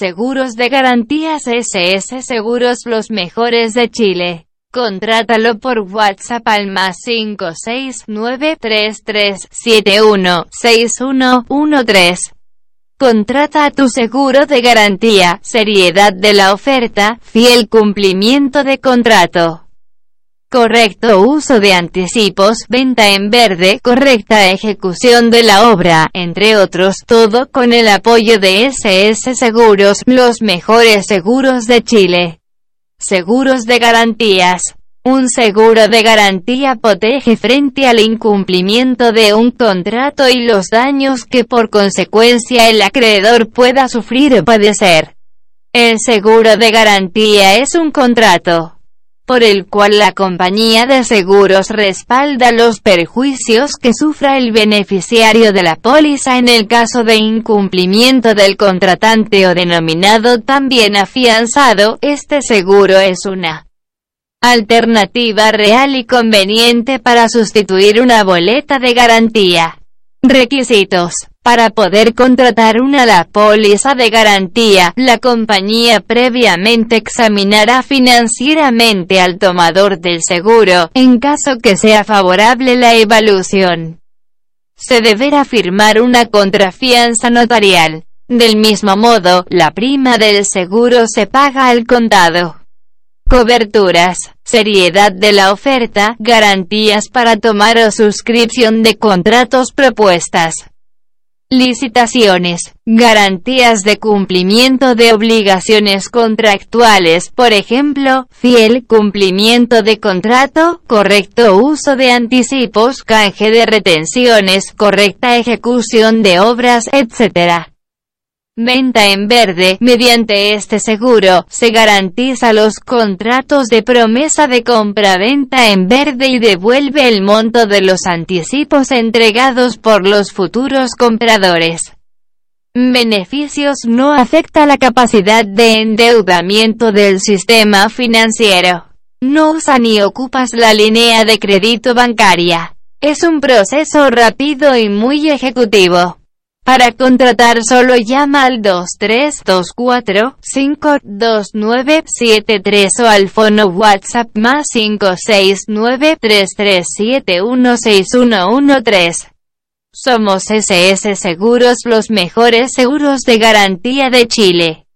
Seguros de garantías SS Seguros los mejores de Chile. Contrátalo por WhatsApp al más 56933716113. Contrata a tu seguro de garantía, seriedad de la oferta, fiel cumplimiento de contrato. Correcto uso de anticipos, venta en verde, correcta ejecución de la obra, entre otros, todo con el apoyo de SS Seguros, los mejores seguros de Chile. Seguros de garantías. Un seguro de garantía protege frente al incumplimiento de un contrato y los daños que por consecuencia el acreedor pueda sufrir o padecer. El seguro de garantía es un contrato por el cual la compañía de seguros respalda los perjuicios que sufra el beneficiario de la póliza en el caso de incumplimiento del contratante o denominado también afianzado, este seguro es una Alternativa real y conveniente para sustituir una boleta de garantía. Requisitos. Para poder contratar una la póliza de garantía, la compañía previamente examinará financieramente al tomador del seguro, en caso que sea favorable la evaluación. Se deberá firmar una contrafianza notarial. Del mismo modo, la prima del seguro se paga al contado. Coberturas, seriedad de la oferta, garantías para tomar o suscripción de contratos propuestas. Licitaciones, garantías de cumplimiento de obligaciones contractuales, por ejemplo, fiel cumplimiento de contrato, correcto uso de anticipos, canje de retenciones, correcta ejecución de obras, etc. Venta en verde. Mediante este seguro, se garantiza los contratos de promesa de compra-venta en verde y devuelve el monto de los anticipos entregados por los futuros compradores. Beneficios no afecta la capacidad de endeudamiento del sistema financiero. No usa ni ocupas la línea de crédito bancaria. Es un proceso rápido y muy ejecutivo. Para contratar solo llama al 2324-52973 o al fono WhatsApp más 569-33716113. Somos SS Seguros los mejores seguros de garantía de Chile.